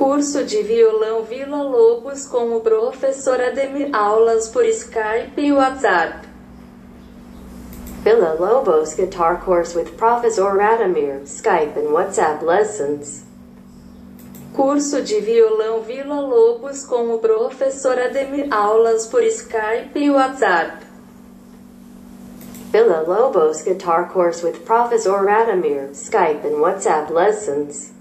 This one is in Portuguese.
Curso de violão Vila Lobos com o professor Ademir. Aulas por Skype e WhatsApp. Villa Lobos guitar course with Professor Radomir, Skype and WhatsApp lessons. Curso de violão Vila Lobos com o professor Ademir. Aulas por Skype e WhatsApp. Villa Lobos guitar course with Professor Radomir, Skype and WhatsApp lessons.